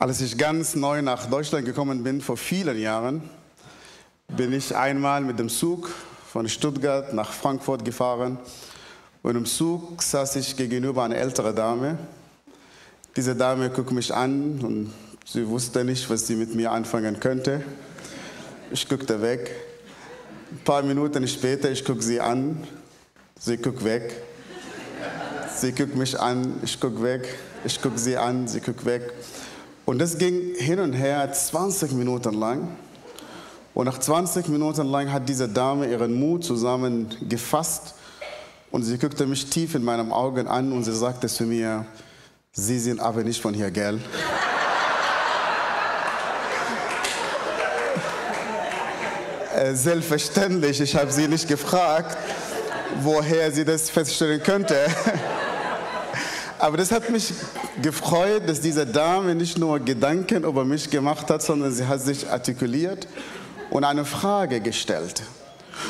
Als ich ganz neu nach Deutschland gekommen bin, vor vielen Jahren, bin ich einmal mit dem Zug von Stuttgart nach Frankfurt gefahren. Und im Zug saß ich gegenüber einer älteren Dame. Diese Dame guckte mich an und sie wusste nicht, was sie mit mir anfangen könnte. Ich guckte weg. Ein paar Minuten später, ich gucke sie an, sie guckt weg. Sie guckt mich an, ich gucke weg. Ich gucke sie an, sie guckt weg. Und das ging hin und her 20 Minuten lang. Und nach 20 Minuten lang hat diese Dame ihren Mut zusammengefasst und sie guckte mich tief in meinen Augen an und sie sagte zu mir, Sie sind aber nicht von hier, gell? Äh, selbstverständlich, ich habe sie nicht gefragt, woher sie das feststellen könnte. Aber das hat mich gefreut, dass diese Dame nicht nur Gedanken über mich gemacht hat, sondern sie hat sich artikuliert und eine Frage gestellt.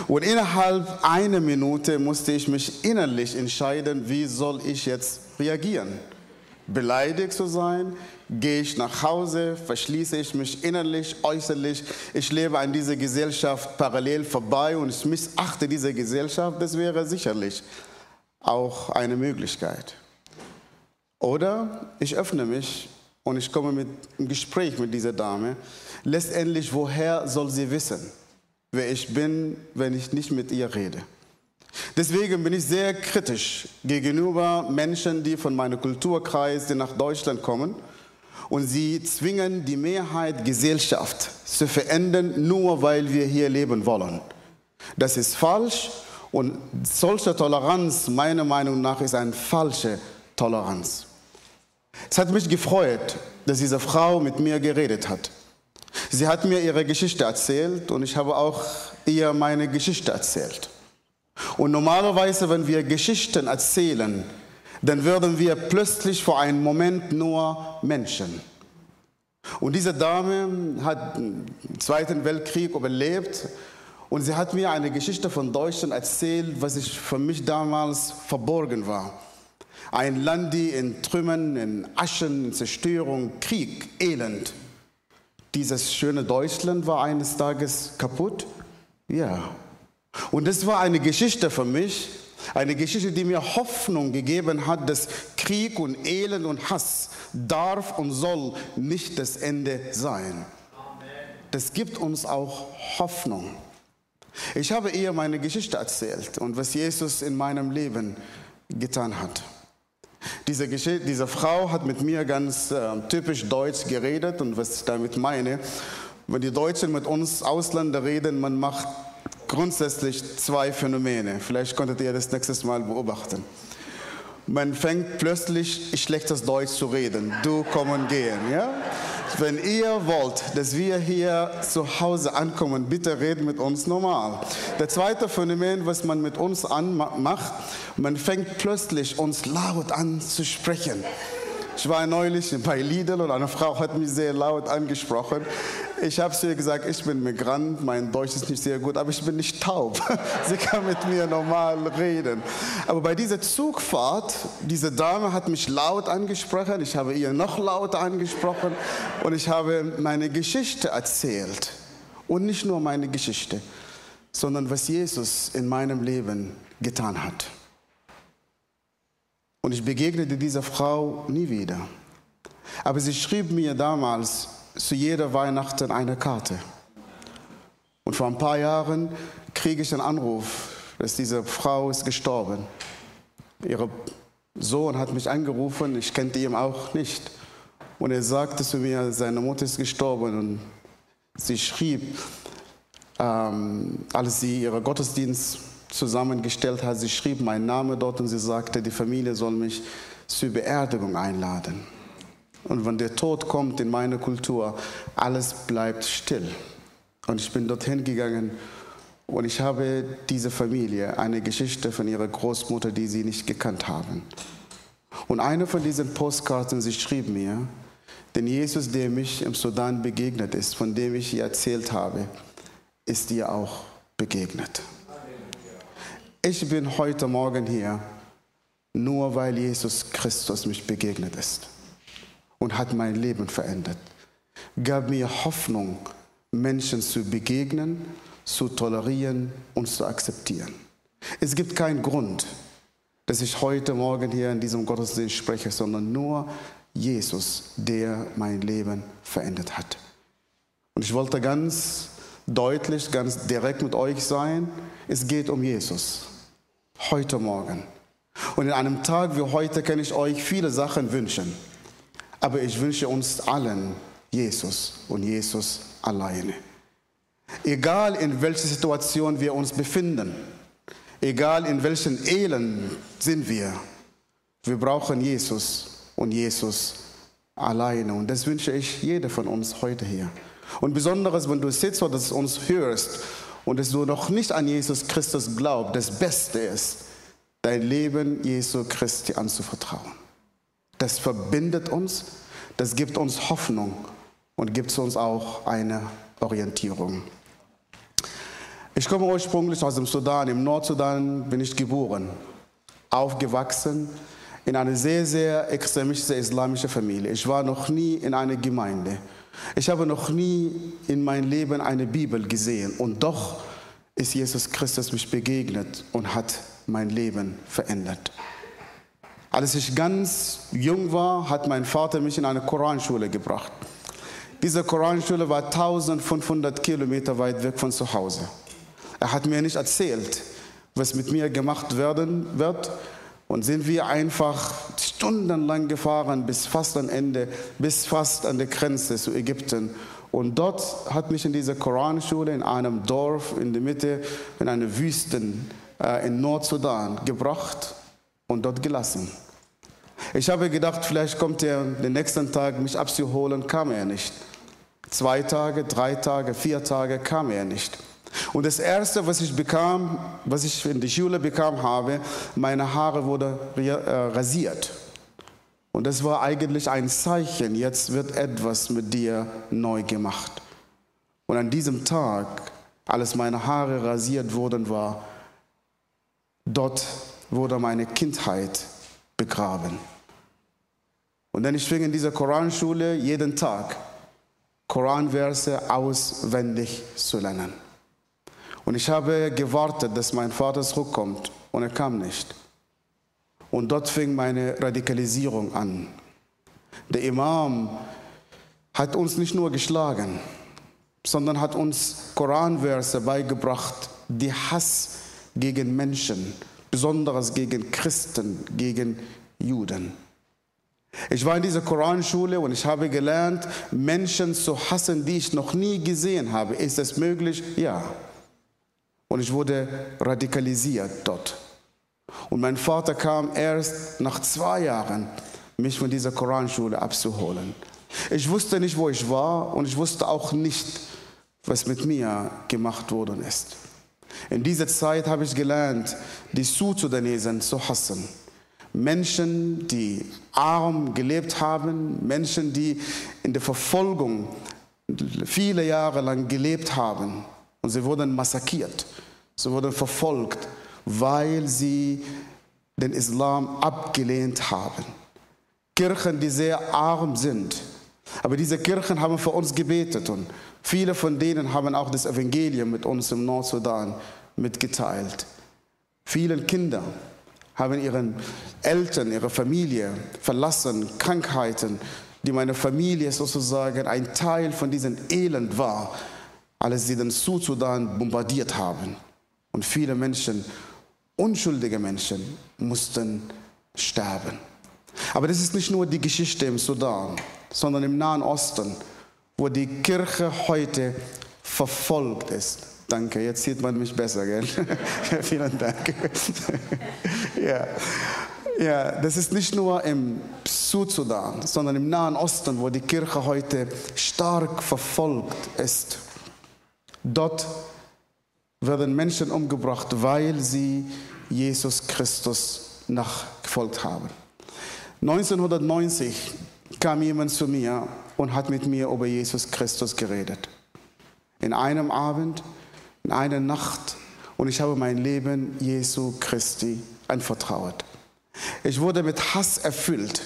Und innerhalb einer Minute musste ich mich innerlich entscheiden, wie soll ich jetzt reagieren. Beleidigt zu sein, gehe ich nach Hause, verschließe ich mich innerlich, äußerlich. Ich lebe an dieser Gesellschaft parallel vorbei und ich missachte diese Gesellschaft. Das wäre sicherlich auch eine Möglichkeit. Oder ich öffne mich und ich komme mit einem Gespräch mit dieser Dame. Letztendlich, woher soll sie wissen, wer ich bin, wenn ich nicht mit ihr rede? Deswegen bin ich sehr kritisch gegenüber Menschen, die von meinem Kulturkreis, die nach Deutschland kommen und sie zwingen die Mehrheit Gesellschaft zu verändern, nur weil wir hier leben wollen. Das ist falsch und solche Toleranz, meiner Meinung nach, ist eine falsche Toleranz. Es hat mich gefreut, dass diese Frau mit mir geredet hat. Sie hat mir ihre Geschichte erzählt und ich habe auch ihr meine Geschichte erzählt. Und normalerweise, wenn wir Geschichten erzählen, dann würden wir plötzlich vor einem Moment nur Menschen. Und diese Dame hat den Zweiten Weltkrieg überlebt und sie hat mir eine Geschichte von Deutschland erzählt, was ich für mich damals verborgen war. Ein Land, die in Trümmern, in Aschen, in Zerstörung, Krieg, Elend. Dieses schöne Deutschland war eines Tages kaputt. Ja. Und das war eine Geschichte für mich, eine Geschichte, die mir Hoffnung gegeben hat, dass Krieg und Elend und Hass darf und soll nicht das Ende sein. Das gibt uns auch Hoffnung. Ich habe ihr meine Geschichte erzählt und was Jesus in meinem Leben getan hat. Diese, diese Frau hat mit mir ganz äh, typisch deutsch geredet und was ich damit meine, wenn die Deutschen mit uns Ausländer reden, man macht grundsätzlich zwei Phänomene. Vielleicht konntet ihr das nächstes Mal beobachten. Man fängt plötzlich schlechtes Deutsch zu reden. Du kommen gehen, ja? Wenn ihr wollt, dass wir hier zu Hause ankommen, bitte redet mit uns normal. Der zweite Phänomen, was man mit uns macht, man fängt plötzlich uns laut an zu sprechen. Ich war neulich bei Lidl und eine Frau hat mich sehr laut angesprochen. Ich habe zu ihr gesagt, ich bin Migrant, mein Deutsch ist nicht sehr gut, aber ich bin nicht taub. Sie kann mit mir normal reden. Aber bei dieser Zugfahrt, diese Dame hat mich laut angesprochen, ich habe ihr noch lauter angesprochen und ich habe meine Geschichte erzählt. Und nicht nur meine Geschichte, sondern was Jesus in meinem Leben getan hat. Und ich begegnete dieser Frau nie wieder. Aber sie schrieb mir damals zu jeder Weihnachten eine Karte. Und vor ein paar Jahren kriege ich einen Anruf, dass diese Frau ist gestorben. Ihr Sohn hat mich angerufen, ich kannte ihn auch nicht. Und er sagte zu mir, seine Mutter ist gestorben. Und sie schrieb, ähm, als sie ihren Gottesdienst zusammengestellt hat. Sie schrieb meinen Namen dort und sie sagte, die Familie soll mich zur Beerdigung einladen. Und wenn der Tod kommt in meine Kultur, alles bleibt still. Und ich bin dorthin gegangen und ich habe diese Familie eine Geschichte von ihrer Großmutter, die sie nicht gekannt haben. Und eine von diesen Postkarten, sie schrieb mir, denn Jesus, der mich im Sudan begegnet ist, von dem ich ihr erzählt habe, ist ihr auch begegnet. Ich bin heute Morgen hier, nur weil Jesus Christus mich begegnet ist. und hat mein Leben verändert. Gab mir Hoffnung, Menschen zu begegnen, zu tolerieren und zu akzeptieren. Es gibt keinen Grund, dass ich heute Morgen hier in diesem Gottesdienst spreche, sondern nur Jesus, der mein Leben verändert hat. Und ich wollte ganz deutlich, ganz direkt mit euch sein, es geht um Jesus. Heute Morgen. Und in einem Tag wie heute kann ich euch viele Sachen wünschen. Aber ich wünsche uns allen Jesus und Jesus alleine. Egal in welcher Situation wir uns befinden, egal in welchen Elend sind wir, wir brauchen Jesus und Jesus alleine. Und das wünsche ich jeder von uns heute hier. Und besonders, wenn du sitzt oder uns hörst und dass du noch nicht an Jesus Christus glaubst, das Beste ist, dein Leben Jesu Christi anzuvertrauen. Das verbindet uns, das gibt uns Hoffnung und gibt uns auch eine Orientierung. Ich komme ursprünglich aus dem Sudan. Im Nordsudan bin ich geboren, aufgewachsen in einer sehr, sehr extremistische islamische Familie. Ich war noch nie in einer Gemeinde. Ich habe noch nie in meinem Leben eine Bibel gesehen. Und doch ist Jesus Christus mich begegnet und hat mein Leben verändert. Als ich ganz jung war, hat mein Vater mich in eine Koranschule gebracht. Diese Koranschule war 1500 Kilometer weit weg von zu Hause. Er hat mir nicht erzählt, was mit mir gemacht werden wird. Und sind wir einfach stundenlang gefahren bis fast am Ende, bis fast an der Grenze zu Ägypten. Und dort hat mich in diese Koranschule in einem Dorf in der Mitte, in einer Wüste äh, in Nordsudan gebracht und dort gelassen. Ich habe gedacht, vielleicht kommt er den nächsten Tag, mich abzuholen, kam er nicht. Zwei Tage, drei Tage, vier Tage kam er nicht. Und das Erste, was ich bekam, was ich in der Schule bekam habe, meine Haare wurden äh, rasiert. Und das war eigentlich ein Zeichen, jetzt wird etwas mit dir neu gemacht. Und an diesem Tag, als meine Haare rasiert wurden, war, dort wurde meine Kindheit begraben. Und dann ich fing in dieser Koranschule jeden Tag Koranverse auswendig zu lernen. Und ich habe gewartet, dass mein Vater zurückkommt und er kam nicht. Und dort fing meine Radikalisierung an. Der Imam hat uns nicht nur geschlagen, sondern hat uns Koranverse beigebracht, die Hass gegen Menschen, besonders gegen Christen, gegen Juden. Ich war in dieser Koranschule und ich habe gelernt, Menschen zu hassen, die ich noch nie gesehen habe. Ist es möglich? Ja. Und ich wurde radikalisiert dort. Und mein Vater kam erst nach zwei Jahren, mich von dieser Koranschule abzuholen. Ich wusste nicht, wo ich war und ich wusste auch nicht, was mit mir gemacht worden ist. In dieser Zeit habe ich gelernt, die Sudanesen zu hassen. Menschen, die arm gelebt haben, Menschen, die in der Verfolgung viele Jahre lang gelebt haben. Und sie wurden massakriert, sie wurden verfolgt, weil sie den Islam abgelehnt haben. Kirchen, die sehr arm sind. Aber diese Kirchen haben für uns gebetet und viele von denen haben auch das Evangelium mit uns im Nordsudan mitgeteilt. Viele Kinder haben ihren Eltern, ihre Familie verlassen, Krankheiten, die meine Familie sozusagen ein Teil von diesem Elend war, als sie den Südsudan bombardiert haben. Und viele Menschen, unschuldige Menschen, mussten sterben. Aber das ist nicht nur die Geschichte im Sudan, sondern im Nahen Osten, wo die Kirche heute verfolgt ist. Danke, jetzt sieht man mich besser, gell? Vielen Dank. ja. ja, das ist nicht nur im Südsudan, sondern im Nahen Osten, wo die Kirche heute stark verfolgt ist. Dort werden Menschen umgebracht, weil sie Jesus Christus nachgefolgt haben. 1990 kam jemand zu mir und hat mit mir über Jesus Christus geredet. In einem Abend, in einer Nacht und ich habe mein Leben Jesu Christi anvertraut. Ich wurde mit Hass erfüllt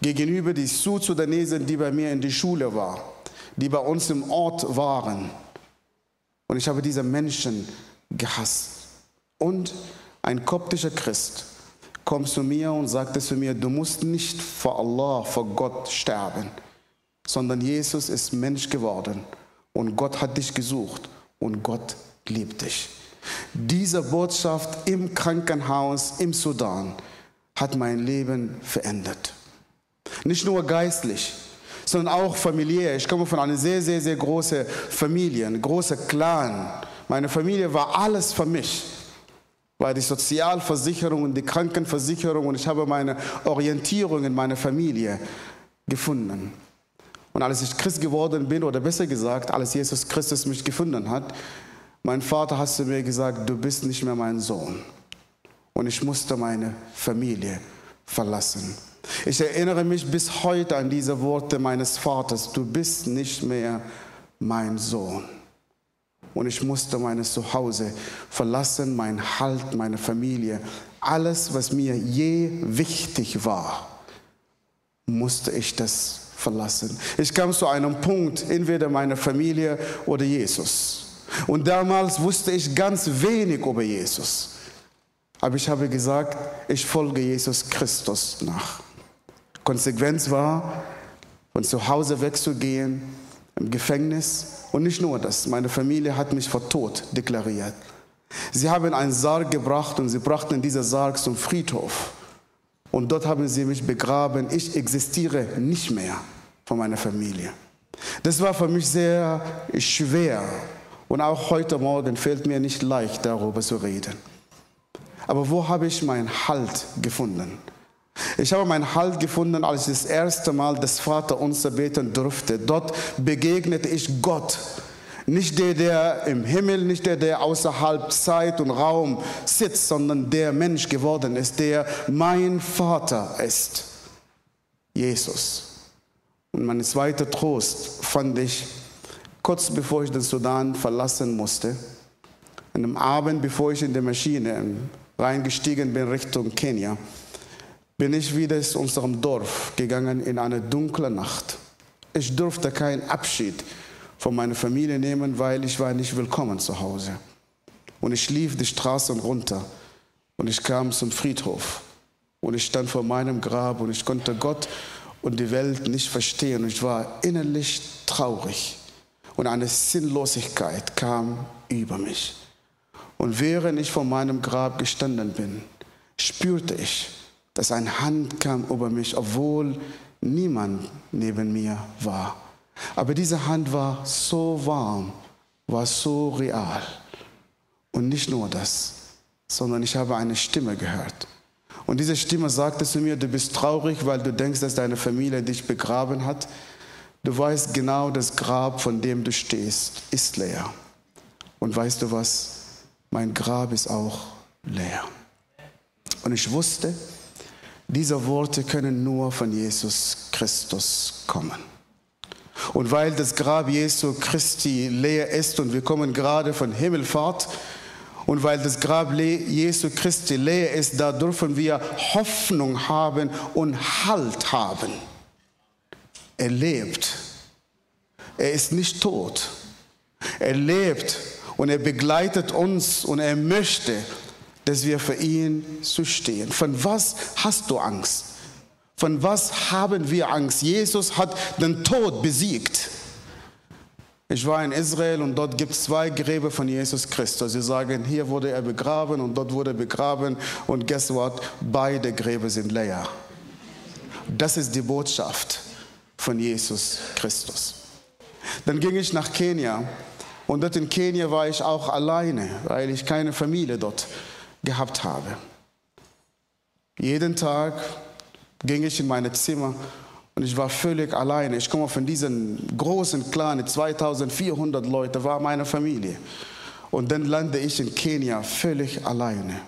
gegenüber die Südsudanesen, die bei mir in die Schule war, die bei uns im Ort waren. Und ich habe diese Menschen gehasst. Und ein koptischer Christ kommt zu mir und sagte zu mir, du musst nicht vor Allah, vor Gott sterben, sondern Jesus ist Mensch geworden und Gott hat dich gesucht und Gott liebt dich. Diese Botschaft im Krankenhaus im Sudan hat mein Leben verändert. Nicht nur geistlich, sondern auch familiär. Ich komme von einer sehr, sehr, sehr großen Familie, ein großer Clan. Meine Familie war alles für mich. War die Sozialversicherung und die Krankenversicherung und ich habe meine Orientierung in meiner Familie gefunden. Und als ich Christ geworden bin, oder besser gesagt, als Jesus Christus mich gefunden hat, mein Vater hat zu mir gesagt, du bist nicht mehr mein Sohn. Und ich musste meine Familie verlassen. Ich erinnere mich bis heute an diese Worte meines Vaters, du bist nicht mehr mein Sohn. Und ich musste mein Zuhause verlassen, mein Halt, meine Familie, alles, was mir je wichtig war, musste ich das verlassen. Ich kam zu einem Punkt, entweder meine Familie oder Jesus. Und damals wusste ich ganz wenig über Jesus. Aber ich habe gesagt, ich folge Jesus Christus nach. Konsequenz war, von zu Hause wegzugehen, im Gefängnis. Und nicht nur das, meine Familie hat mich vor Tod deklariert. Sie haben einen Sarg gebracht und sie brachten diesen Sarg zum Friedhof. Und dort haben sie mich begraben. Ich existiere nicht mehr von meiner Familie. Das war für mich sehr schwer. Und auch heute Morgen fällt mir nicht leicht, darüber zu reden. Aber wo habe ich meinen Halt gefunden? Ich habe meinen Halt gefunden, als ich das erste Mal das Vater unser beten durfte. Dort begegnete ich Gott. Nicht der, der im Himmel, nicht der, der außerhalb Zeit und Raum sitzt, sondern der Mensch geworden ist, der mein Vater ist. Jesus. Und mein zweiter Trost fand ich kurz bevor ich den Sudan verlassen musste. An einem Abend, bevor ich in die Maschine reingestiegen bin Richtung Kenia bin ich wieder zu unserem Dorf gegangen in eine dunkle Nacht. Ich durfte keinen Abschied von meiner Familie nehmen, weil ich war nicht willkommen zu Hause. Und ich lief die Straßen runter und ich kam zum Friedhof und ich stand vor meinem Grab und ich konnte Gott und die Welt nicht verstehen. Ich war innerlich traurig und eine Sinnlosigkeit kam über mich. Und während ich vor meinem Grab gestanden bin, spürte ich, dass eine Hand kam über mich, obwohl niemand neben mir war. Aber diese Hand war so warm, war so real. Und nicht nur das, sondern ich habe eine Stimme gehört. Und diese Stimme sagte zu mir, du bist traurig, weil du denkst, dass deine Familie dich begraben hat. Du weißt genau, das Grab, von dem du stehst, ist leer. Und weißt du was? Mein Grab ist auch leer. Und ich wusste, diese Worte können nur von Jesus Christus kommen. Und weil das Grab Jesu Christi leer ist und wir kommen gerade von Himmelfahrt, und weil das Grab Jesu Christi leer ist, da dürfen wir Hoffnung haben und Halt haben. Er lebt. Er ist nicht tot. Er lebt und er begleitet uns und er möchte, dass wir für ihn zu stehen. Von was hast du Angst? Von was haben wir Angst? Jesus hat den Tod besiegt. Ich war in Israel und dort gibt es zwei Gräber von Jesus Christus. Sie sagen, hier wurde er begraben und dort wurde er begraben und guess what? Beide Gräber sind leer. Das ist die Botschaft von Jesus Christus. Dann ging ich nach Kenia und dort in Kenia war ich auch alleine, weil ich keine Familie dort gehabt habe. Jeden Tag ging ich in mein Zimmer und ich war völlig alleine. Ich komme von diesem großen Clan, 2400 Leute, war meine Familie. Und dann lande ich in Kenia völlig alleine.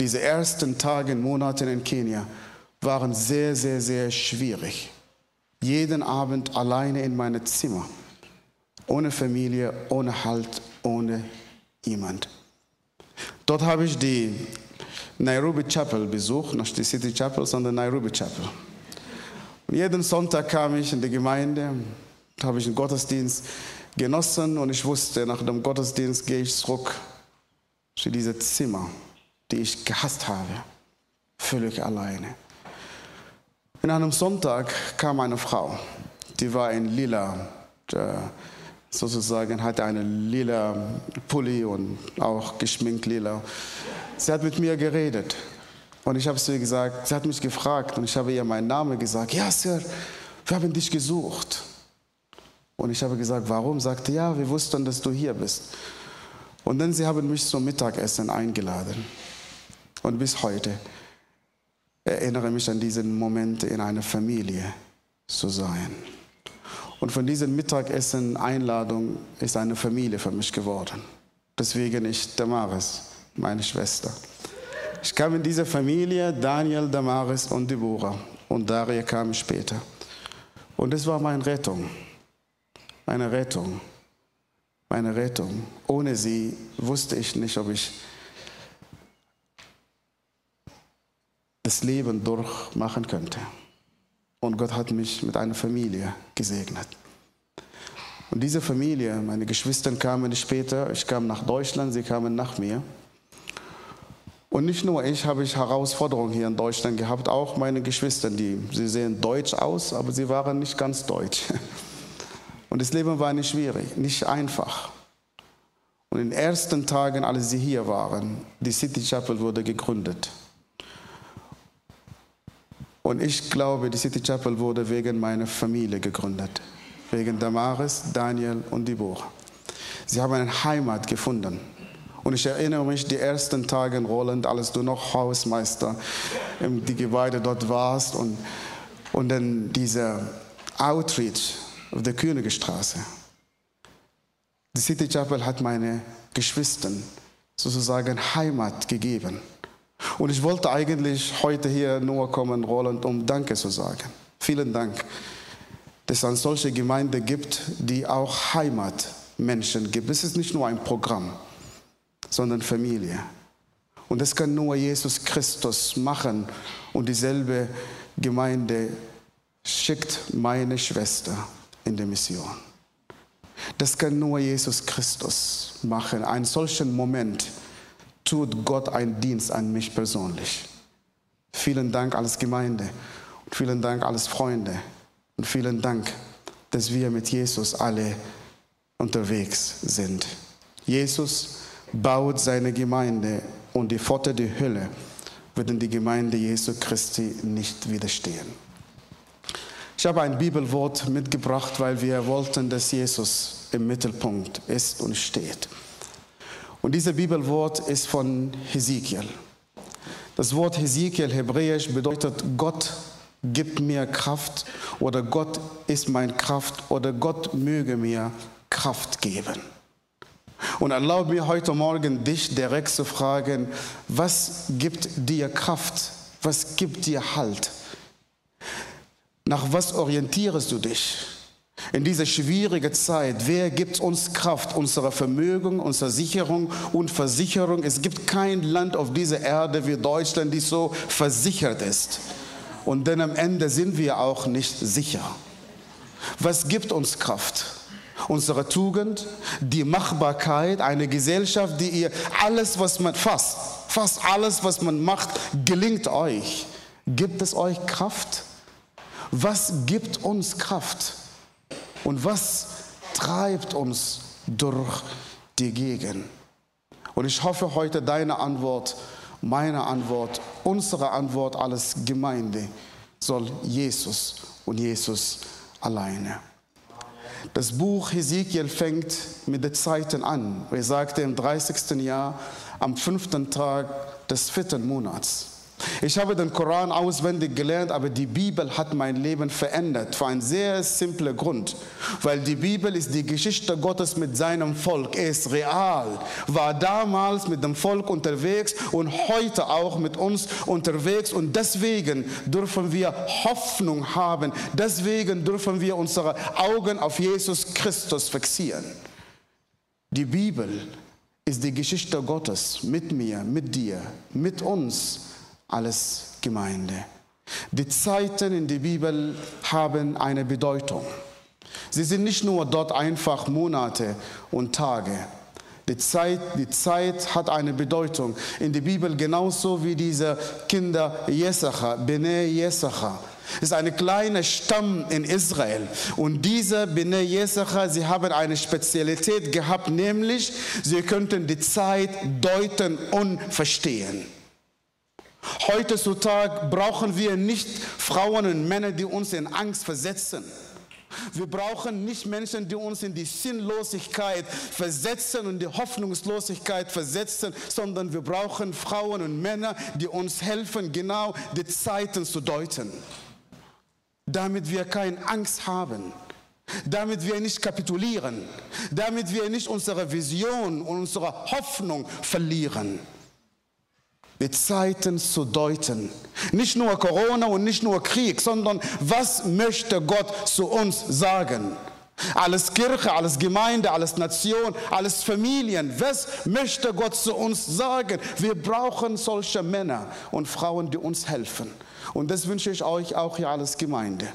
Diese ersten Tage, Monate in Kenia waren sehr, sehr, sehr schwierig. Jeden Abend alleine in meinem Zimmer. Ohne Familie, ohne Halt, ohne jemand. Dort habe ich die Nairobi Chapel besucht, nicht die City Chapel, sondern Nairobi Chapel. Und jeden Sonntag kam ich in die Gemeinde, habe ich einen Gottesdienst genossen und ich wusste, nach dem Gottesdienst gehe ich zurück zu diesem Zimmer, die ich gehasst habe, völlig alleine. In einem Sonntag kam eine Frau, die war in lila, sozusagen hatte eine lila Pulli und auch geschminkt lila. Sie hat mit mir geredet und ich habe sie gesagt, sie hat mich gefragt und ich habe ihr meinen Namen gesagt. Ja, Sir, wir haben dich gesucht. Und ich habe gesagt, warum? Sagte, ja, wir wussten, dass du hier bist. Und dann sie haben mich zum Mittagessen eingeladen. Und bis heute erinnere ich mich an diesen Moment in einer Familie zu sein. Und von diesem Mittagessen Einladung ist eine Familie für mich geworden. Deswegen ich Damaris, meine Schwester. Ich kam in diese Familie, Daniel, Damaris und Deborah. Und Daria kam später. Und es war meine Rettung. Meine Rettung. Meine Rettung. Ohne sie wusste ich nicht, ob ich das Leben durchmachen könnte. Und Gott hat mich mit einer Familie gesegnet. Und diese Familie, meine Geschwister kamen später, ich kam nach Deutschland, sie kamen nach mir. Und nicht nur ich habe ich Herausforderungen hier in Deutschland gehabt, auch meine Geschwister, die sie sehen deutsch aus, aber sie waren nicht ganz deutsch. Und das Leben war nicht schwierig, nicht einfach. Und in den ersten Tagen, als sie hier waren, die City Chapel wurde gegründet. Und ich glaube, die City Chapel wurde wegen meiner Familie gegründet. Wegen Damaris, Daniel und Deborah. Sie haben eine Heimat gefunden. Und ich erinnere mich, die ersten Tage in Roland, als du noch Hausmeister im die Gebäude dort warst und, und dann dieser Outreach auf der Königstraße. Die City Chapel hat meine Geschwister sozusagen Heimat gegeben. Und ich wollte eigentlich heute hier nur kommen, Roland, um Danke zu sagen. Vielen Dank, dass es eine solche Gemeinde gibt, die auch Heimatmenschen gibt. Es ist nicht nur ein Programm sondern Familie. Und das kann nur Jesus Christus machen. Und dieselbe Gemeinde schickt meine Schwester in die Mission. Das kann nur Jesus Christus machen. Einen solchen Moment tut Gott einen Dienst an mich persönlich. Vielen Dank als Gemeinde und vielen Dank als Freunde und vielen Dank, dass wir mit Jesus alle unterwegs sind. Jesus baut seine Gemeinde und die Pforte der Hölle würden die Gemeinde Jesu Christi nicht widerstehen. Ich habe ein Bibelwort mitgebracht, weil wir wollten, dass Jesus im Mittelpunkt ist und steht. Und dieses Bibelwort ist von Hesekiel. Das Wort Hesekiel hebräisch bedeutet Gott gibt mir Kraft oder Gott ist mein Kraft oder Gott möge mir Kraft geben. Und erlaub mir heute Morgen dich direkt zu fragen, was gibt dir Kraft? Was gibt dir Halt? Nach was orientierst du dich? In dieser schwierigen Zeit, wer gibt uns Kraft, unsere Vermögen, unsere Sicherung und Versicherung? Es gibt kein Land auf dieser Erde wie Deutschland, die so versichert ist. Und dann am Ende sind wir auch nicht sicher. Was gibt uns Kraft? unsere Tugend, die Machbarkeit, eine Gesellschaft, die ihr alles, was man fast, fast alles, was man macht, gelingt euch. Gibt es euch Kraft? Was gibt uns Kraft? Und was treibt uns durch die Gegend? Und ich hoffe heute deine Antwort, meine Antwort, unsere Antwort als Gemeinde soll Jesus und Jesus alleine. Das Buch Hesekiel fängt mit den Zeiten an. Er sagte im 30. Jahr, am fünften Tag des vierten Monats. Ich habe den Koran auswendig gelernt, aber die Bibel hat mein Leben verändert. Für einen sehr simplen Grund. Weil die Bibel ist die Geschichte Gottes mit seinem Volk. Er ist real. War damals mit dem Volk unterwegs und heute auch mit uns unterwegs. Und deswegen dürfen wir Hoffnung haben. Deswegen dürfen wir unsere Augen auf Jesus Christus fixieren. Die Bibel ist die Geschichte Gottes mit mir, mit dir, mit uns alles Gemeinde. Die Zeiten in der Bibel haben eine Bedeutung. Sie sind nicht nur dort einfach Monate und Tage. Die Zeit, die Zeit hat eine Bedeutung in der Bibel genauso wie diese Kinder Jesacha, Bene. Es ist ein kleiner Stamm in Israel. Und diese Bene Jesacha, sie haben eine Spezialität gehabt, nämlich sie könnten die Zeit deuten und verstehen. Heutzutage brauchen wir nicht Frauen und Männer, die uns in Angst versetzen. Wir brauchen nicht Menschen, die uns in die Sinnlosigkeit versetzen und die Hoffnungslosigkeit versetzen, sondern wir brauchen Frauen und Männer, die uns helfen, genau die Zeiten zu deuten. Damit wir keine Angst haben, damit wir nicht kapitulieren, damit wir nicht unsere Vision und unsere Hoffnung verlieren die Zeiten zu deuten. Nicht nur Corona und nicht nur Krieg, sondern was möchte Gott zu uns sagen? Alles Kirche, alles Gemeinde, alles Nation, alles Familien. Was möchte Gott zu uns sagen? Wir brauchen solche Männer und Frauen, die uns helfen. Und das wünsche ich euch auch hier als Gemeinde.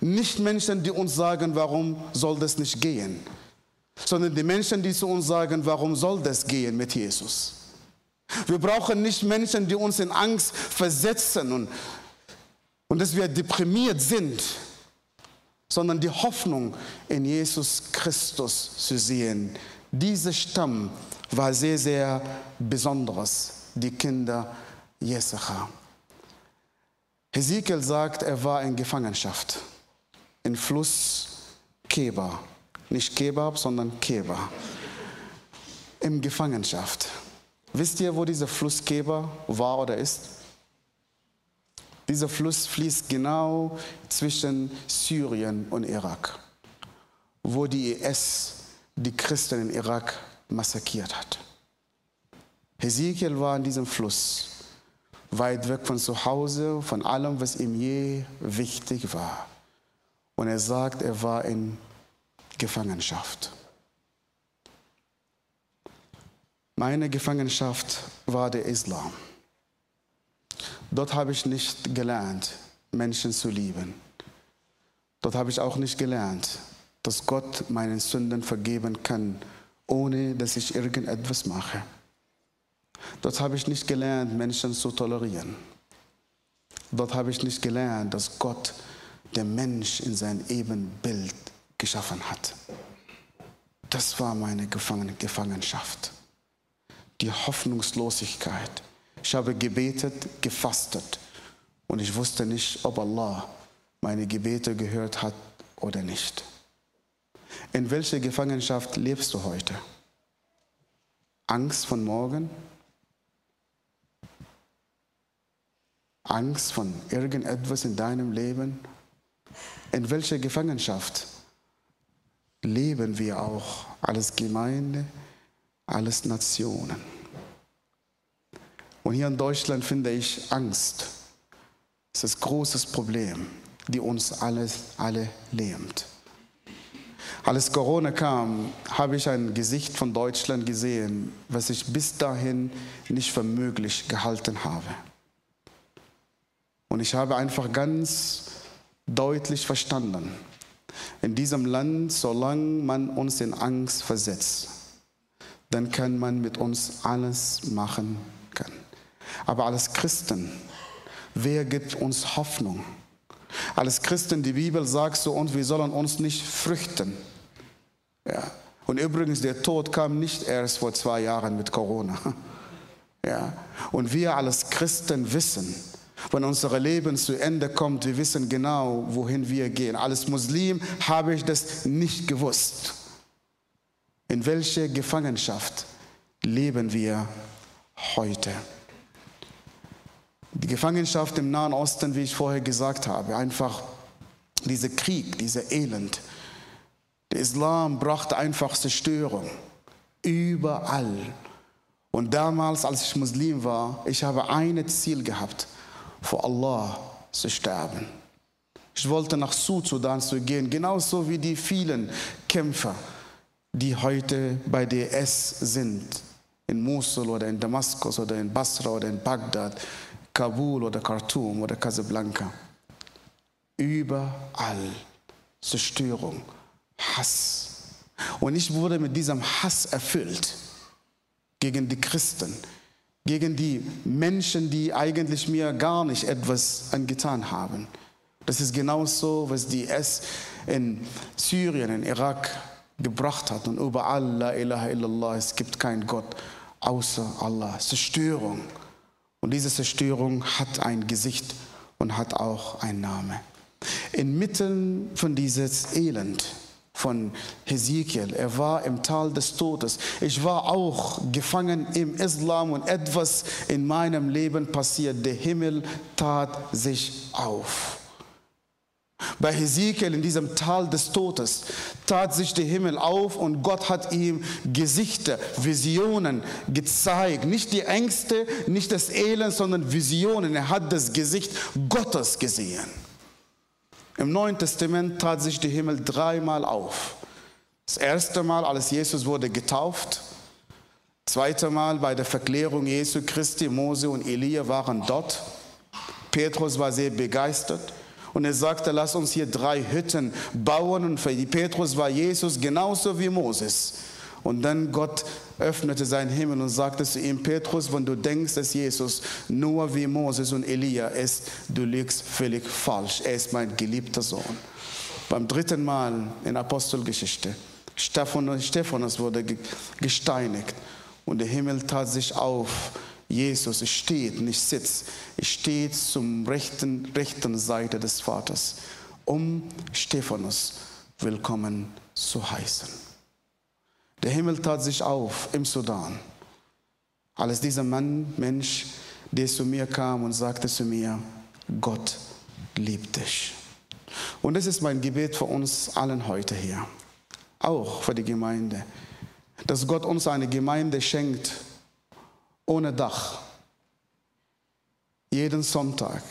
Nicht Menschen, die uns sagen, warum soll das nicht gehen, sondern die Menschen, die zu uns sagen, warum soll das gehen mit Jesus. Wir brauchen nicht Menschen, die uns in Angst versetzen und, und dass wir deprimiert sind, sondern die Hoffnung in Jesus Christus zu sehen. Dieser Stamm war sehr, sehr besonderes, die Kinder Jesacha. Hesekiel sagt, er war in Gefangenschaft, im Fluss Keba. Nicht Kebab, sondern Keba. In Gefangenschaft. Wisst ihr, wo dieser Flussgeber war oder ist? Dieser Fluss fließt genau zwischen Syrien und Irak, wo die IS die Christen in Irak massakriert hat. Hesekiel war an diesem Fluss, weit weg von zu Hause, von allem, was ihm je wichtig war. Und er sagt, er war in Gefangenschaft. Meine Gefangenschaft war der Islam. Dort habe ich nicht gelernt, Menschen zu lieben. Dort habe ich auch nicht gelernt, dass Gott meinen Sünden vergeben kann, ohne dass ich irgendetwas mache. Dort habe ich nicht gelernt, Menschen zu tolerieren. Dort habe ich nicht gelernt, dass Gott den Mensch in sein Ebenbild geschaffen hat. Das war meine Gefangenschaft die Hoffnungslosigkeit. Ich habe gebetet, gefastet und ich wusste nicht, ob Allah meine Gebete gehört hat oder nicht. In welcher Gefangenschaft lebst du heute? Angst von morgen? Angst von irgendetwas in deinem Leben? In welcher Gefangenschaft leben wir auch als Gemeinde? Alles Nationen. Und hier in Deutschland finde ich Angst. Das ist ein großes Problem, die uns alles, alle lähmt. Als Corona kam, habe ich ein Gesicht von Deutschland gesehen, was ich bis dahin nicht für möglich gehalten habe. Und ich habe einfach ganz deutlich verstanden, in diesem Land, solange man uns in Angst versetzt, dann kann man mit uns alles machen können. Aber als Christen, wer gibt uns Hoffnung? Als Christen, die Bibel sagt zu uns, wir sollen uns nicht fürchten. Ja. Und übrigens, der Tod kam nicht erst vor zwei Jahren mit Corona. Ja. Und wir als Christen wissen, wenn unser Leben zu Ende kommt, wir wissen genau, wohin wir gehen. Als Muslim habe ich das nicht gewusst. In welcher Gefangenschaft leben wir heute? Die Gefangenschaft im Nahen Osten, wie ich vorher gesagt habe, einfach dieser Krieg, dieser Elend. Der Islam brachte einfach Zerstörung überall. Und damals, als ich Muslim war, ich habe ein Ziel gehabt, vor Allah zu sterben. Ich wollte nach Südsudan zu gehen, genauso wie die vielen Kämpfer die heute bei DS sind, in Mosul oder in Damaskus oder in Basra oder in Bagdad, Kabul oder Khartoum oder Casablanca. Überall Zerstörung, Hass. Und ich wurde mit diesem Hass erfüllt gegen die Christen, gegen die Menschen, die eigentlich mir gar nicht etwas angetan haben. Das ist genauso, was die S in Syrien, in Irak gebracht hat. Und überall, la ilaha illallah, es gibt keinen Gott außer Allah. Zerstörung. Und diese Zerstörung hat ein Gesicht und hat auch einen Namen. Inmitten von dieses Elend von Hesekiel, er war im Tal des Todes. Ich war auch gefangen im Islam und etwas in meinem Leben passiert. Der Himmel tat sich auf. Bei Hesekiel in diesem Tal des Todes tat sich der Himmel auf und Gott hat ihm Gesichter, Visionen gezeigt. Nicht die Ängste, nicht das Elend, sondern Visionen. Er hat das Gesicht Gottes gesehen. Im Neuen Testament tat sich der Himmel dreimal auf. Das erste Mal, als Jesus wurde getauft. Das zweite Mal bei der Verklärung Jesu Christi, Mose und Elia waren dort. Petrus war sehr begeistert. Und er sagte, lass uns hier drei Hütten bauen. Und für die Petrus war Jesus genauso wie Moses. Und dann Gott öffnete seinen Himmel und sagte zu ihm, Petrus, wenn du denkst, dass Jesus nur wie Moses und Elia ist, du liegst völlig falsch. Er ist mein geliebter Sohn. Beim dritten Mal in Apostelgeschichte, Stephanus wurde gesteinigt und der Himmel tat sich auf Jesus steht, nicht sitzt, steht zum rechten, rechten Seite des Vaters, um Stephanus willkommen zu heißen. Der Himmel tat sich auf im Sudan, als dieser Mann, Mensch, der zu mir kam und sagte zu mir, Gott liebt dich. Und das ist mein Gebet für uns allen heute hier, auch für die Gemeinde, dass Gott uns eine Gemeinde schenkt, ohne Dach. Jeden Sonntag,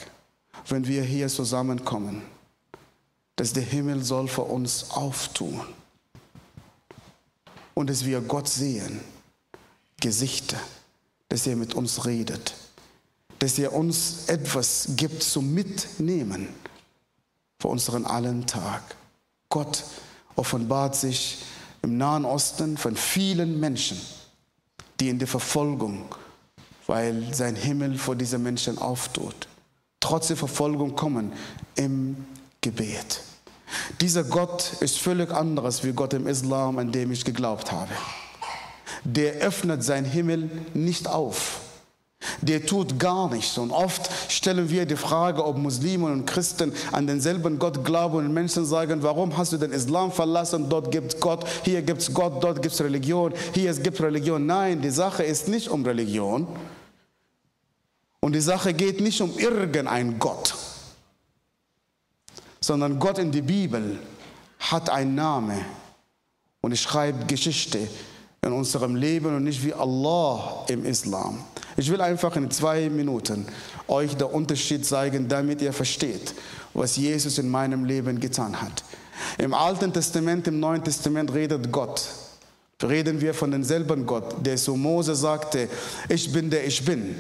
wenn wir hier zusammenkommen, dass der Himmel soll für uns auftun und dass wir Gott sehen, Gesichter, dass er mit uns redet, dass er uns etwas gibt zum Mitnehmen für unseren allen Tag. Gott offenbart sich im Nahen Osten von vielen Menschen, die in der Verfolgung weil sein Himmel vor diese Menschen auftut. Trotz der Verfolgung kommen im Gebet. Dieser Gott ist völlig anderes wie Gott im Islam, an dem ich geglaubt habe. Der öffnet sein Himmel nicht auf. Der tut gar nichts. Und oft stellen wir die Frage, ob Muslime und Christen an denselben Gott glauben und Menschen sagen, warum hast du den Islam verlassen? Dort gibt es Gott, hier gibt es Gott, dort gibt es Religion, hier gibt es Religion. Nein, die Sache ist nicht um Religion. Und die Sache geht nicht um irgendein Gott, sondern Gott in der Bibel hat einen Namen und schreibt Geschichte in unserem Leben und nicht wie Allah im Islam. Ich will einfach in zwei Minuten euch den Unterschied zeigen, damit ihr versteht, was Jesus in meinem Leben getan hat. Im Alten Testament, im Neuen Testament redet Gott. Reden wir von demselben Gott, der zu Mose sagte, ich bin der ich bin.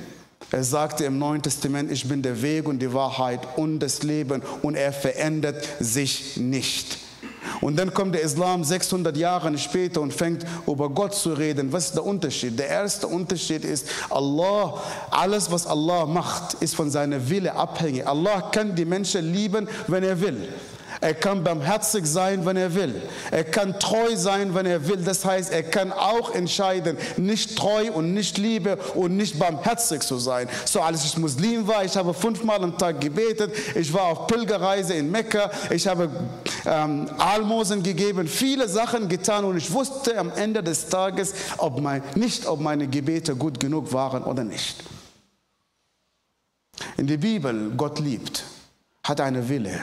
Er sagte im Neuen Testament, ich bin der Weg und die Wahrheit und das Leben und er verändert sich nicht. Und dann kommt der Islam 600 Jahre später und fängt über Gott zu reden. Was ist der Unterschied? Der erste Unterschied ist, Allah, alles was Allah macht, ist von seiner Wille abhängig. Allah kann die Menschen lieben, wenn er will. Er kann barmherzig sein, wenn er will. Er kann treu sein, wenn er will. Das heißt, er kann auch entscheiden, nicht treu und nicht Liebe und nicht barmherzig zu sein. So als ich Muslim war, ich habe fünfmal am Tag gebetet. Ich war auf Pilgerreise in Mekka. Ich habe ähm, Almosen gegeben, viele Sachen getan und ich wusste am Ende des Tages ob mein, nicht, ob meine Gebete gut genug waren oder nicht. In der Bibel, Gott liebt, hat eine Wille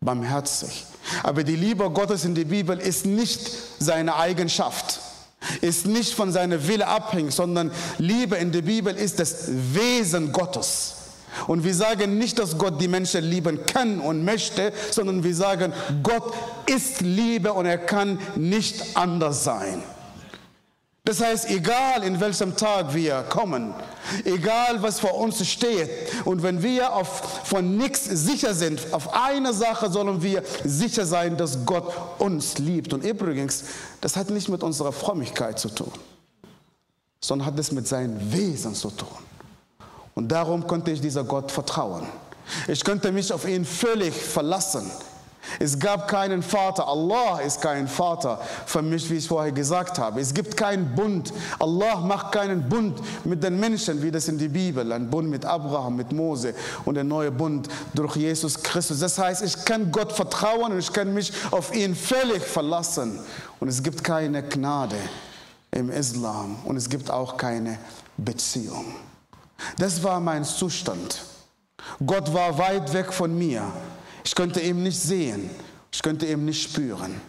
barmherzig. Aber die Liebe Gottes in der Bibel ist nicht seine Eigenschaft, ist nicht von seiner Wille abhängig, sondern Liebe in der Bibel ist das Wesen Gottes. Und wir sagen nicht, dass Gott die Menschen lieben kann und möchte, sondern wir sagen, Gott ist Liebe und er kann nicht anders sein. Das heißt, egal in welchem Tag wir kommen, egal was vor uns steht, und wenn wir auf, von nichts sicher sind, auf eine Sache sollen wir sicher sein, dass Gott uns liebt. Und übrigens, das hat nicht mit unserer Frömmigkeit zu tun, sondern hat es mit seinem Wesen zu tun. Und darum konnte ich dieser Gott vertrauen. Ich könnte mich auf ihn völlig verlassen. Es gab keinen Vater. Allah ist kein Vater für mich, wie ich vorher gesagt habe. Es gibt keinen Bund. Allah macht keinen Bund mit den Menschen, wie das in der Bibel. Ein Bund mit Abraham, mit Mose und ein neuer Bund durch Jesus Christus. Das heißt, ich kann Gott vertrauen und ich kann mich auf ihn völlig verlassen. Und es gibt keine Gnade im Islam und es gibt auch keine Beziehung. Das war mein Zustand. Gott war weit weg von mir. Ich könnte ihn nicht sehen, ich könnte ihn nicht spüren,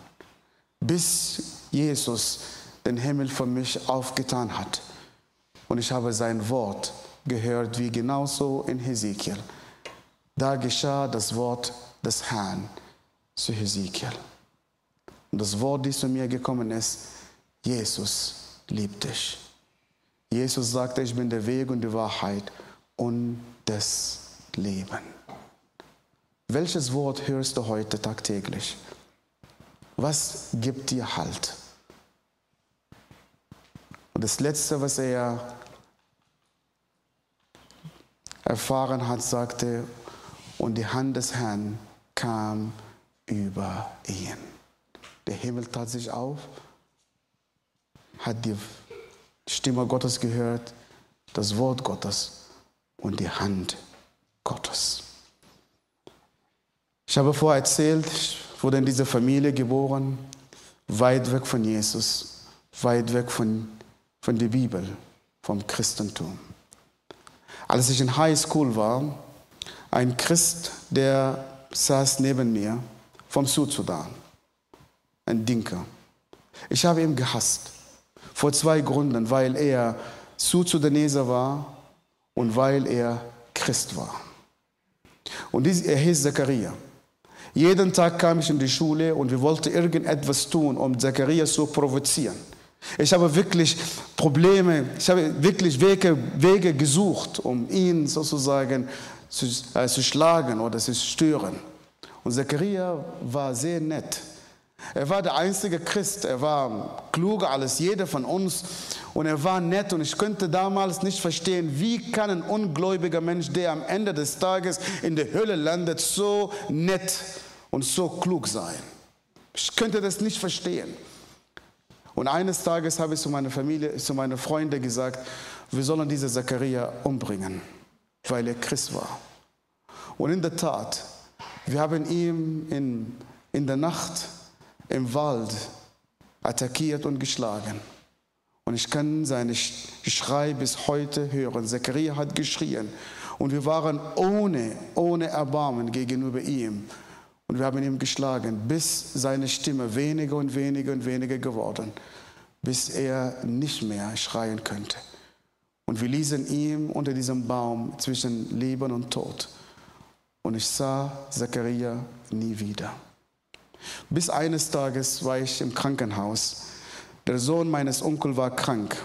bis Jesus den Himmel für mich aufgetan hat. Und ich habe sein Wort gehört, wie genauso in Hesekiel. Da geschah das Wort des Herrn zu Hesekiel. Und das Wort, das zu mir gekommen ist, Jesus liebt dich. Jesus sagte, ich bin der Weg und die Wahrheit und das Leben. Welches Wort hörst du heute tagtäglich? Was gibt dir Halt? Und das Letzte, was er erfahren hat, sagte, und die Hand des Herrn kam über ihn. Der Himmel tat sich auf, hat die Stimme Gottes gehört, das Wort Gottes und die Hand Gottes. Ich habe vorher erzählt, ich wurde in dieser Familie geboren, weit weg von Jesus, weit weg von, von der Bibel, vom Christentum. Als ich in High School war, ein Christ, der saß neben mir vom Südsudan, ein Dinker. Ich habe ihn gehasst, vor zwei Gründen, weil er Südsudaneser war und weil er Christ war. Und er hieß Zachariah. Jeden Tag kam ich in die Schule und wir wollten irgendetwas tun, um Zacharias zu provozieren. Ich habe wirklich Probleme, ich habe wirklich Wege, Wege gesucht, um ihn sozusagen zu, äh, zu schlagen oder zu stören. Und Zachariah war sehr nett. Er war der einzige Christ, er war kluger als jeder von uns und er war nett und ich könnte damals nicht verstehen, wie kann ein ungläubiger Mensch, der am Ende des Tages in der Hölle landet, so nett sein und so klug sein. Ich könnte das nicht verstehen. Und eines Tages habe ich zu meiner Familie, zu meinen Freunden gesagt, wir sollen diese Zachariah umbringen, weil er Christ war. Und in der Tat, wir haben ihn in, in der Nacht im Wald attackiert und geschlagen. Und ich kann seine Schrei bis heute hören. Zachariah hat geschrien. Und wir waren ohne, ohne Erbarmen gegenüber ihm. Und wir haben ihn geschlagen, bis seine Stimme weniger und weniger und weniger geworden, bis er nicht mehr schreien könnte. Und wir ließen ihn unter diesem Baum zwischen Leben und Tod. Und ich sah Zachariah nie wieder. Bis eines Tages war ich im Krankenhaus. Der Sohn meines Onkels war krank.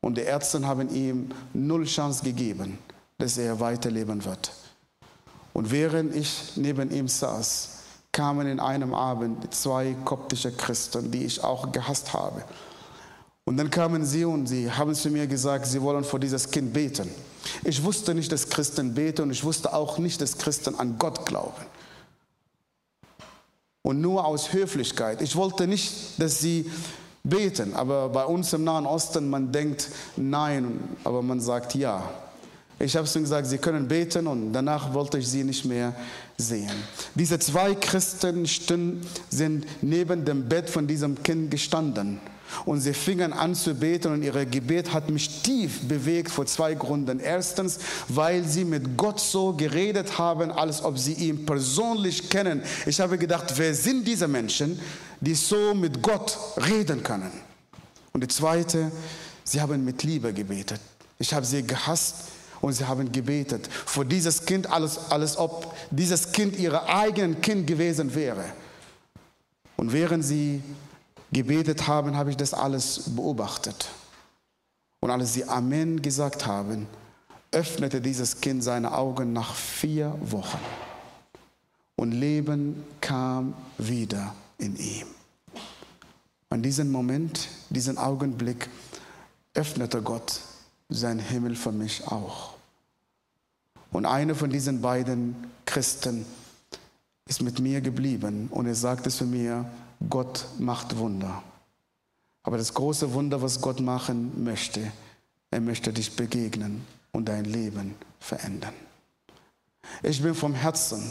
Und die Ärzte haben ihm null Chance gegeben, dass er weiterleben wird. Und während ich neben ihm saß, kamen in einem Abend zwei koptische Christen, die ich auch gehasst habe. Und dann kamen sie und sie haben zu mir gesagt, sie wollen vor dieses Kind beten. Ich wusste nicht, dass Christen beten und ich wusste auch nicht, dass Christen an Gott glauben. Und nur aus Höflichkeit. Ich wollte nicht, dass sie beten, aber bei uns im Nahen Osten, man denkt nein, aber man sagt ja. Ich habe ihnen gesagt, sie können beten und danach wollte ich sie nicht mehr sehen. Diese zwei Christen sind neben dem Bett von diesem Kind gestanden und sie fingen an zu beten und ihr Gebet hat mich tief bewegt vor zwei Gründen. Erstens, weil sie mit Gott so geredet haben, als ob sie ihn persönlich kennen. Ich habe gedacht, wer sind diese Menschen, die so mit Gott reden können? Und die zweite, sie haben mit Liebe gebetet. Ich habe sie gehasst und sie haben gebetet für dieses Kind, alles, als ob dieses Kind ihr eigenes Kind gewesen wäre. Und während sie gebetet haben, habe ich das alles beobachtet. Und als sie Amen gesagt haben, öffnete dieses Kind seine Augen nach vier Wochen. Und Leben kam wieder in ihm. An diesem Moment, diesen Augenblick, öffnete Gott sein Himmel für mich auch. Und einer von diesen beiden Christen ist mit mir geblieben und er sagte zu mir, Gott macht Wunder. Aber das große Wunder, was Gott machen möchte, er möchte dich begegnen und dein Leben verändern. Ich bin vom Herzen,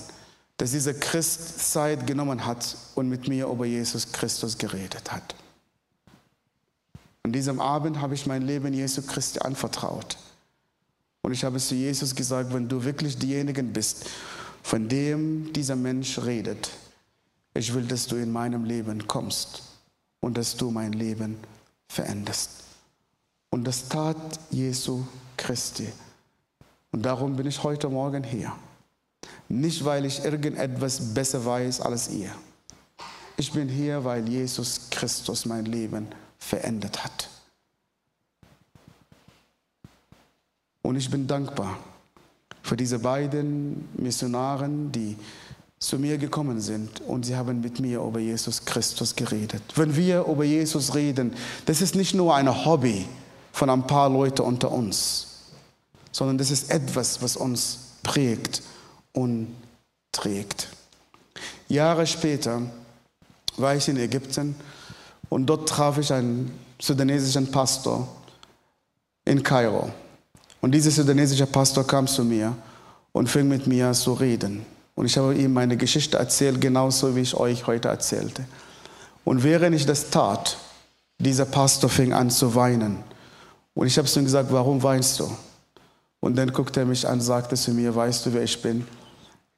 dass dieser Christ Zeit genommen hat und mit mir über Jesus Christus geredet hat. An diesem Abend habe ich mein Leben Jesu Christi anvertraut. Und ich habe zu Jesus gesagt, wenn du wirklich diejenigen bist, von dem dieser Mensch redet, ich will, dass du in meinem Leben kommst und dass du mein Leben veränderst. Und das tat Jesu Christi. Und darum bin ich heute Morgen hier. Nicht, weil ich irgendetwas besser weiß als ihr. Ich bin hier, weil Jesus Christus mein Leben verändert hat. Und ich bin dankbar für diese beiden Missionaren, die zu mir gekommen sind und sie haben mit mir über Jesus Christus geredet. Wenn wir über Jesus reden, das ist nicht nur ein Hobby von ein paar Leuten unter uns, sondern das ist etwas, was uns prägt und trägt. Jahre später war ich in Ägypten und dort traf ich einen sudanesischen Pastor in Kairo. Und dieser sudanesische Pastor kam zu mir und fing mit mir zu reden. Und ich habe ihm meine Geschichte erzählt, genauso wie ich euch heute erzählte. Und während ich das tat, dieser Pastor fing an zu weinen. Und ich habe zu ihm gesagt, warum weinst du? Und dann guckte er mich an und sagte zu mir, weißt du, wer ich bin?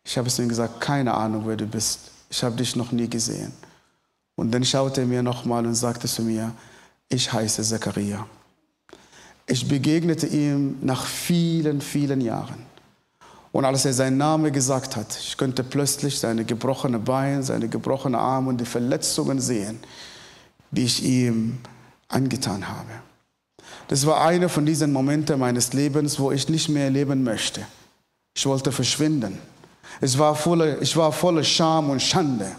Ich habe zu ihm gesagt, keine Ahnung, wer du bist. Ich habe dich noch nie gesehen. Und dann schaute er mir nochmal und sagte zu mir, ich heiße Zachariah. Ich begegnete ihm nach vielen, vielen Jahren. Und als er seinen Namen gesagt hat, ich könnte plötzlich seine gebrochene Beine, seine gebrochene Arme und die Verletzungen sehen, die ich ihm angetan habe. Das war einer von diesen Momenten meines Lebens, wo ich nicht mehr leben möchte. Ich wollte verschwinden. Ich war voller, ich war voller Scham und Schande.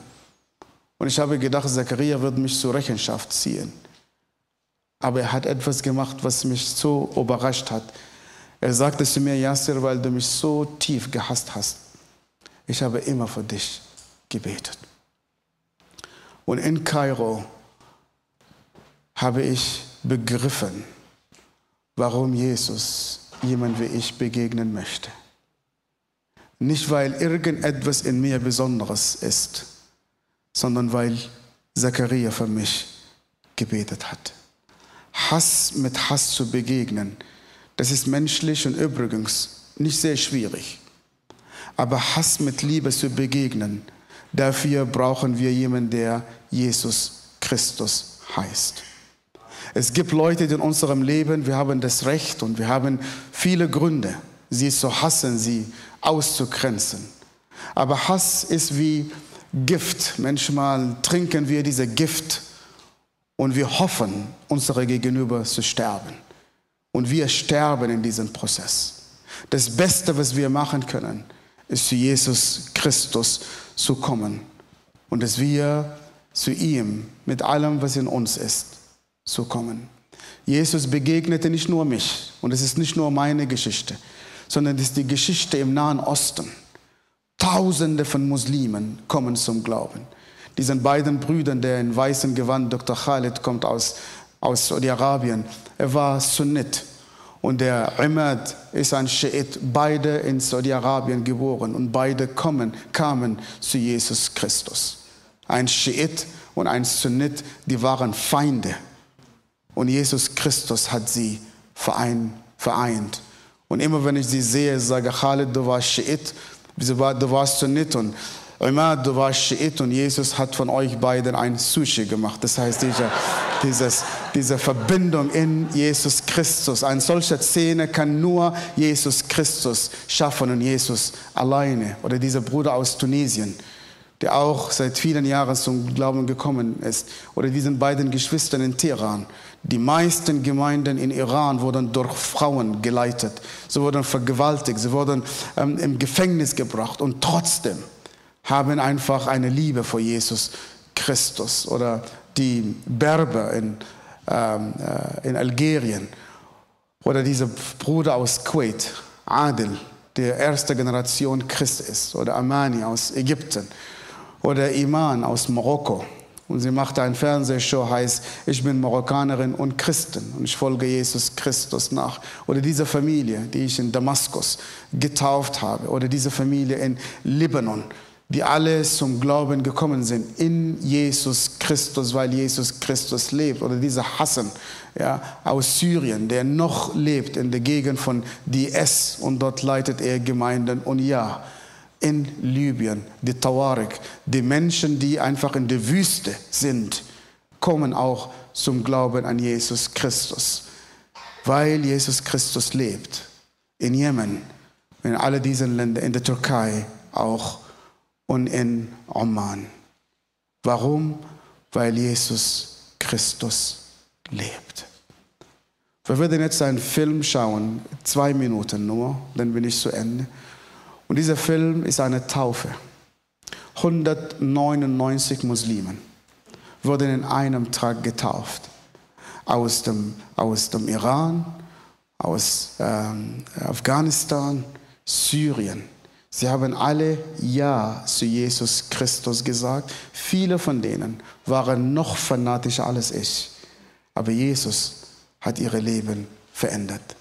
Und ich habe gedacht, Zachariah wird mich zur Rechenschaft ziehen. Aber er hat etwas gemacht, was mich so überrascht hat. Er sagte zu mir, Yasser, weil du mich so tief gehasst hast, ich habe immer für dich gebetet. Und in Kairo habe ich begriffen, warum Jesus jemand wie ich begegnen möchte. Nicht, weil irgendetwas in mir Besonderes ist, sondern weil Zachariah für mich gebetet hat. Hass mit Hass zu begegnen, das ist menschlich und übrigens nicht sehr schwierig. Aber Hass mit Liebe zu begegnen, dafür brauchen wir jemanden, der Jesus Christus heißt. Es gibt Leute in unserem Leben, wir haben das Recht und wir haben viele Gründe, sie zu hassen, sie auszugrenzen. Aber Hass ist wie Gift. Manchmal trinken wir diese Gift und wir hoffen, unsere Gegenüber zu sterben. Und wir sterben in diesem Prozess. Das Beste, was wir machen können, ist zu Jesus Christus zu kommen und dass wir zu ihm mit allem, was in uns ist, zu kommen. Jesus begegnete nicht nur mich und es ist nicht nur meine Geschichte, sondern es ist die Geschichte im Nahen Osten. Tausende von Muslimen kommen zum Glauben. Diesen beiden Brüdern, der in weißem Gewand, Dr. Khalid, kommt aus aus Saudi-Arabien. Er war Sunnit und der Imad ist ein Schiit, beide in Saudi-Arabien geboren und beide kommen, kamen zu Jesus Christus. Ein Schiit und ein Sunnit, die waren Feinde. Und Jesus Christus hat sie vereint. Und immer wenn ich sie sehe, sage Khalid, du warst Schiit, du warst Sunnit und Imad, du warst Schiit und Jesus hat von euch beiden ein Sushi gemacht. Das heißt, diese, dieses, diese Verbindung in Jesus Christus, eine solche Szene kann nur Jesus Christus schaffen und Jesus alleine. Oder dieser Bruder aus Tunesien, der auch seit vielen Jahren zum Glauben gekommen ist. Oder diesen beiden Geschwistern in Teheran. Die meisten Gemeinden in Iran wurden durch Frauen geleitet. Sie wurden vergewaltigt, sie wurden ähm, im Gefängnis gebracht. Und trotzdem haben einfach eine Liebe vor Jesus Christus. Oder die Berber in, ähm, äh, in Algerien. Oder dieser Bruder aus Kuwait, Adil, der erste Generation Christ ist. Oder Amani aus Ägypten. Oder Iman aus Marokko und sie machte eine Fernsehshow, heißt Ich bin Marokkanerin und Christin und ich folge Jesus Christus nach. Oder diese Familie, die ich in Damaskus getauft habe. Oder diese Familie in Libanon, die alle zum Glauben gekommen sind in Jesus Christus, weil Jesus Christus lebt. Oder dieser Hassan ja, aus Syrien, der noch lebt in der Gegend von Dies und dort leitet er Gemeinden. Und ja, in Libyen, die Tawarik, die Menschen, die einfach in der Wüste sind, kommen auch zum Glauben an Jesus Christus, weil Jesus Christus lebt. In Jemen, in all diesen Ländern, in der Türkei auch und in Oman. Warum? Weil Jesus Christus lebt. Wir werden jetzt einen Film schauen, zwei Minuten nur, dann bin ich zu Ende. Und dieser Film ist eine Taufe. 199 Muslimen wurden in einem Tag getauft. Aus dem, aus dem Iran, aus ähm, Afghanistan, Syrien. Sie haben alle Ja zu Jesus Christus gesagt. Viele von denen waren noch fanatischer als ich. Aber Jesus hat ihre Leben verändert.